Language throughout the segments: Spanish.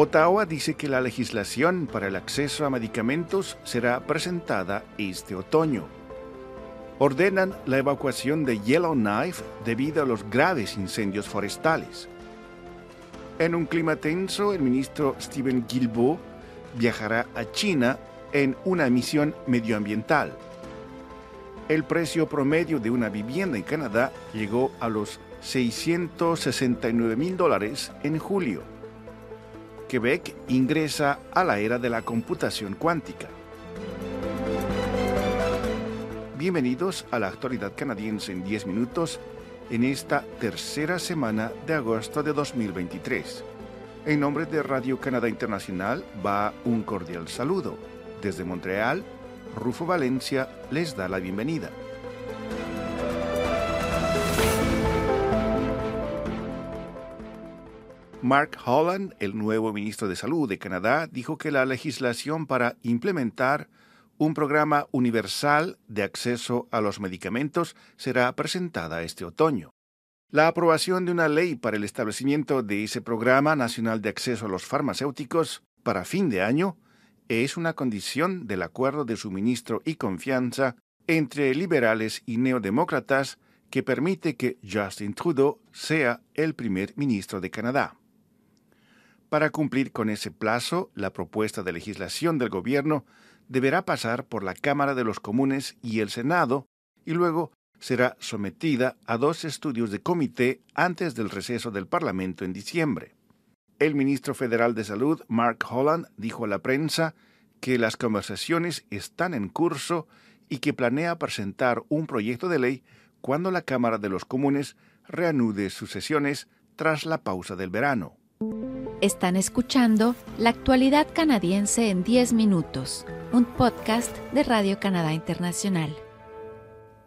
Ottawa dice que la legislación para el acceso a medicamentos será presentada este otoño. Ordenan la evacuación de Yellowknife debido a los graves incendios forestales. En un clima tenso, el ministro Stephen Guilbeault viajará a China en una misión medioambiental. El precio promedio de una vivienda en Canadá llegó a los 669 mil dólares en julio. Quebec ingresa a la era de la computación cuántica. Bienvenidos a la actualidad canadiense en 10 minutos en esta tercera semana de agosto de 2023. En nombre de Radio Canadá Internacional va un cordial saludo. Desde Montreal, Rufo Valencia les da la bienvenida. Mark Holland, el nuevo ministro de Salud de Canadá, dijo que la legislación para implementar un programa universal de acceso a los medicamentos será presentada este otoño. La aprobación de una ley para el establecimiento de ese programa nacional de acceso a los farmacéuticos para fin de año es una condición del acuerdo de suministro y confianza entre liberales y neodemócratas que permite que Justin Trudeau sea el primer ministro de Canadá. Para cumplir con ese plazo, la propuesta de legislación del gobierno deberá pasar por la Cámara de los Comunes y el Senado y luego será sometida a dos estudios de comité antes del receso del Parlamento en diciembre. El ministro federal de Salud, Mark Holland, dijo a la prensa que las conversaciones están en curso y que planea presentar un proyecto de ley cuando la Cámara de los Comunes reanude sus sesiones tras la pausa del verano. Están escuchando La actualidad canadiense en 10 minutos, un podcast de Radio Canadá Internacional.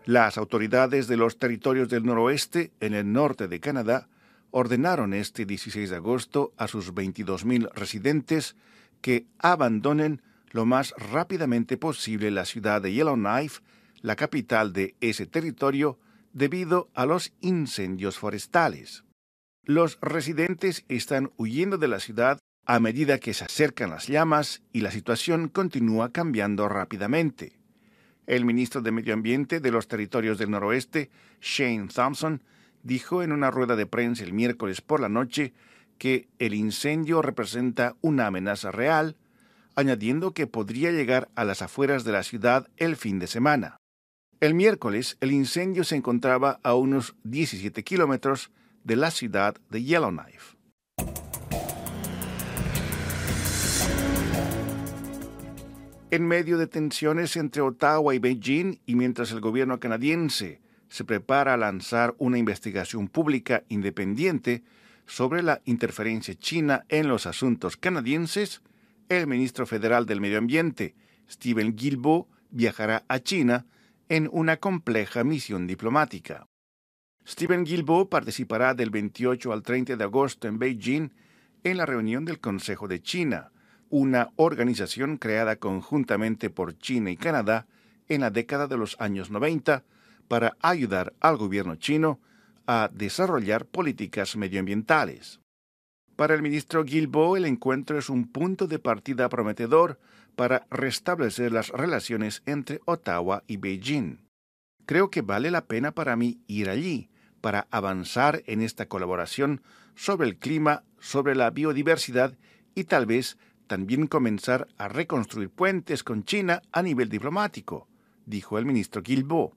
Las autoridades de los territorios del noroeste, en el norte de Canadá, ordenaron este 16 de agosto a sus 22.000 residentes que abandonen lo más rápidamente posible la ciudad de Yellowknife, la capital de ese territorio, debido a los incendios forestales. Los residentes están huyendo de la ciudad a medida que se acercan las llamas y la situación continúa cambiando rápidamente. El ministro de Medio Ambiente de los Territorios del Noroeste, Shane Thompson, dijo en una rueda de prensa el miércoles por la noche que el incendio representa una amenaza real, añadiendo que podría llegar a las afueras de la ciudad el fin de semana. El miércoles el incendio se encontraba a unos 17 kilómetros de la ciudad de Yellowknife. En medio de tensiones entre Ottawa y Beijing y mientras el gobierno canadiense se prepara a lanzar una investigación pública independiente sobre la interferencia china en los asuntos canadienses, el ministro federal del Medio Ambiente, Stephen Guilbeault, viajará a China en una compleja misión diplomática. Stephen Guilbeault participará del 28 al 30 de agosto en Beijing en la reunión del Consejo de China, una organización creada conjuntamente por China y Canadá en la década de los años 90 para ayudar al gobierno chino a desarrollar políticas medioambientales. Para el ministro Guilbeault, el encuentro es un punto de partida prometedor para restablecer las relaciones entre Ottawa y Beijing. Creo que vale la pena para mí ir allí, para avanzar en esta colaboración sobre el clima, sobre la biodiversidad y tal vez también comenzar a reconstruir puentes con China a nivel diplomático, dijo el ministro Guilbeault.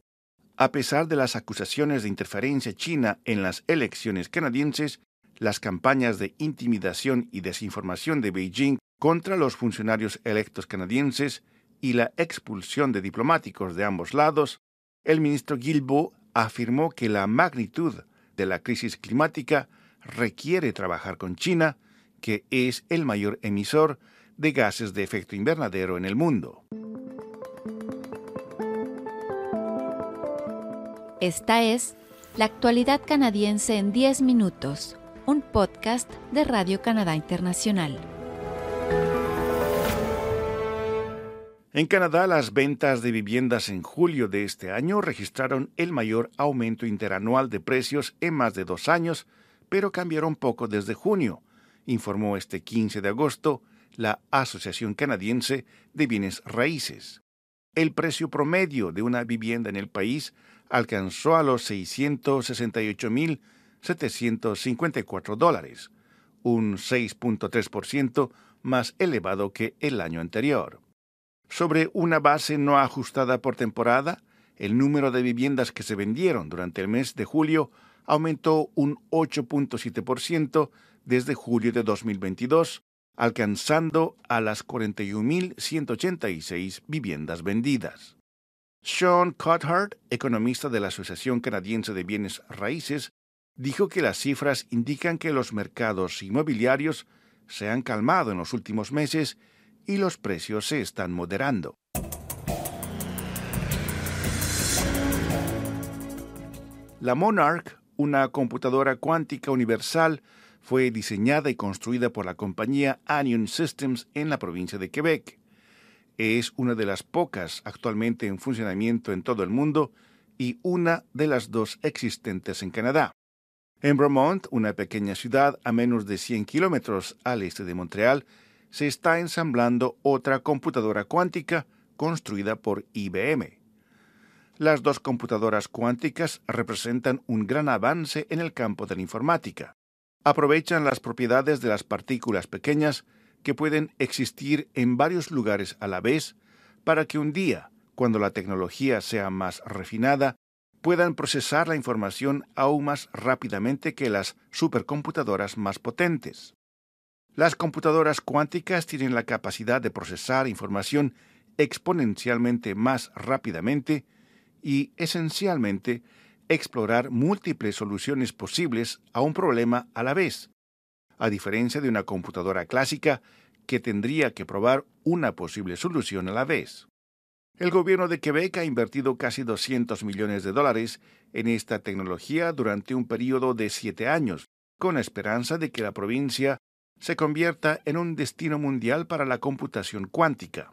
A pesar de las acusaciones de interferencia china en las elecciones canadienses, las campañas de intimidación y desinformación de Beijing contra los funcionarios electos canadienses y la expulsión de diplomáticos de ambos lados, el ministro Guilbeault afirmó que la magnitud de la crisis climática requiere trabajar con China, que es el mayor emisor de gases de efecto invernadero en el mundo. Esta es La actualidad canadiense en 10 minutos, un podcast de Radio Canadá Internacional. En Canadá, las ventas de viviendas en julio de este año registraron el mayor aumento interanual de precios en más de dos años, pero cambiaron poco desde junio, informó este 15 de agosto la Asociación Canadiense de Bienes Raíces. El precio promedio de una vivienda en el país alcanzó a los 668.754 dólares, un 6.3% más elevado que el año anterior. Sobre una base no ajustada por temporada, el número de viviendas que se vendieron durante el mes de julio aumentó un 8.7% desde julio de 2022, alcanzando a las 41.186 viviendas vendidas. Sean Cothart, economista de la Asociación Canadiense de Bienes Raíces, dijo que las cifras indican que los mercados inmobiliarios se han calmado en los últimos meses y los precios se están moderando. La Monarch, una computadora cuántica universal, fue diseñada y construida por la compañía Anion Systems en la provincia de Quebec. Es una de las pocas actualmente en funcionamiento en todo el mundo y una de las dos existentes en Canadá. En Bromont, una pequeña ciudad a menos de 100 kilómetros al este de Montreal, se está ensamblando otra computadora cuántica construida por IBM. Las dos computadoras cuánticas representan un gran avance en el campo de la informática. Aprovechan las propiedades de las partículas pequeñas que pueden existir en varios lugares a la vez para que un día, cuando la tecnología sea más refinada, puedan procesar la información aún más rápidamente que las supercomputadoras más potentes. Las computadoras cuánticas tienen la capacidad de procesar información exponencialmente más rápidamente y, esencialmente, explorar múltiples soluciones posibles a un problema a la vez, a diferencia de una computadora clásica que tendría que probar una posible solución a la vez. El gobierno de Quebec ha invertido casi 200 millones de dólares en esta tecnología durante un periodo de siete años, con esperanza de que la provincia se convierta en un destino mundial para la computación cuántica.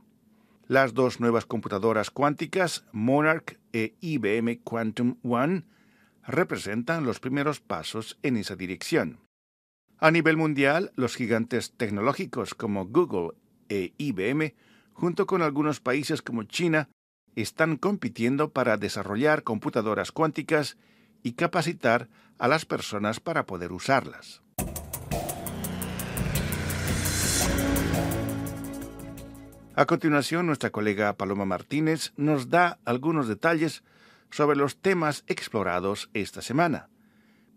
Las dos nuevas computadoras cuánticas, Monarch e IBM Quantum One, representan los primeros pasos en esa dirección. A nivel mundial, los gigantes tecnológicos como Google e IBM junto con algunos países como China, están compitiendo para desarrollar computadoras cuánticas y capacitar a las personas para poder usarlas. A continuación, nuestra colega Paloma Martínez nos da algunos detalles sobre los temas explorados esta semana.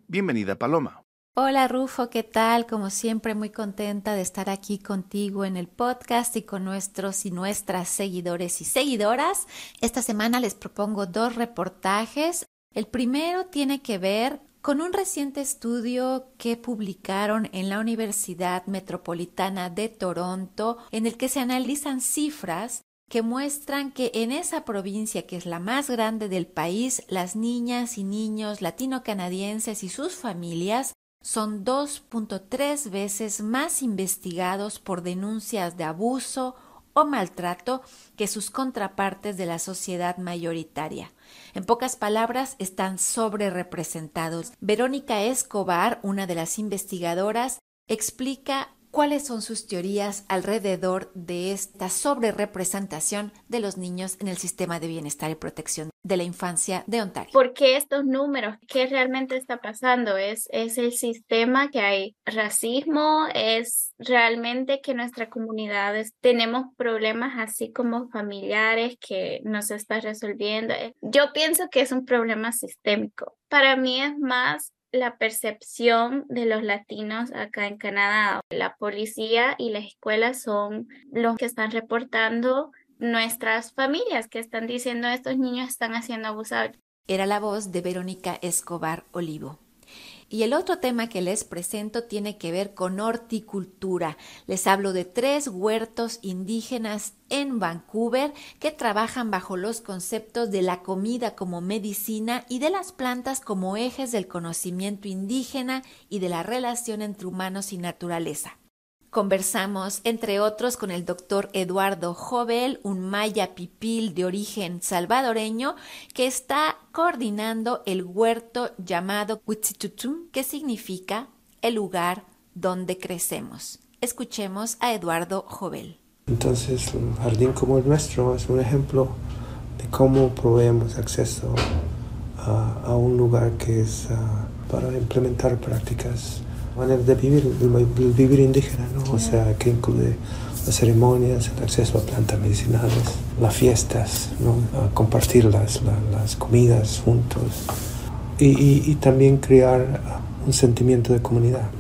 Bienvenida, Paloma. Hola Rufo, ¿qué tal? Como siempre, muy contenta de estar aquí contigo en el podcast y con nuestros y nuestras seguidores y seguidoras. Esta semana les propongo dos reportajes. El primero tiene que ver con un reciente estudio que publicaron en la Universidad Metropolitana de Toronto, en el que se analizan cifras que muestran que en esa provincia, que es la más grande del país, las niñas y niños latino-canadienses y sus familias son 2.3 veces más investigados por denuncias de abuso o maltrato que sus contrapartes de la sociedad mayoritaria. En pocas palabras, están sobre representados. Verónica Escobar, una de las investigadoras, explica cuáles son sus teorías alrededor de esta sobrerepresentación de los niños en el sistema de bienestar y protección de la infancia de Ontario. ¿Por qué estos números? ¿Qué realmente está pasando? ¿Es, es el sistema que hay racismo? ¿Es realmente que nuestras comunidades tenemos problemas así como familiares que no se está resolviendo? Yo pienso que es un problema sistémico. Para mí es más la percepción de los latinos acá en Canadá. La policía y las escuelas son los que están reportando nuestras familias que están diciendo estos niños están haciendo abusados. Era la voz de Verónica Escobar Olivo. Y el otro tema que les presento tiene que ver con horticultura. Les hablo de tres huertos indígenas en Vancouver que trabajan bajo los conceptos de la comida como medicina y de las plantas como ejes del conocimiento indígena y de la relación entre humanos y naturaleza. Conversamos, entre otros, con el doctor Eduardo Jovel, un maya pipil de origen salvadoreño, que está coordinando el huerto llamado Huitzitutum, que significa el lugar donde crecemos. Escuchemos a Eduardo Jovel. Entonces, un jardín como el nuestro es un ejemplo de cómo proveemos acceso a, un lugar que es ah, para implementar prácticas, maneras de vivir, el vivir indígena, ¿no? O sea, que incluye las ceremonias, el acceso a plantas medicinales, las fiestas, ¿no? compartir las, las, comidas juntos y, y también crear un sentimiento de comunidad.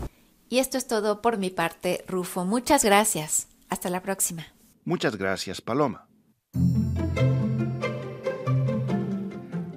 Y esto es todo por mi parte, Rufo. Muchas gracias. Hasta la próxima. Muchas gracias, Paloma.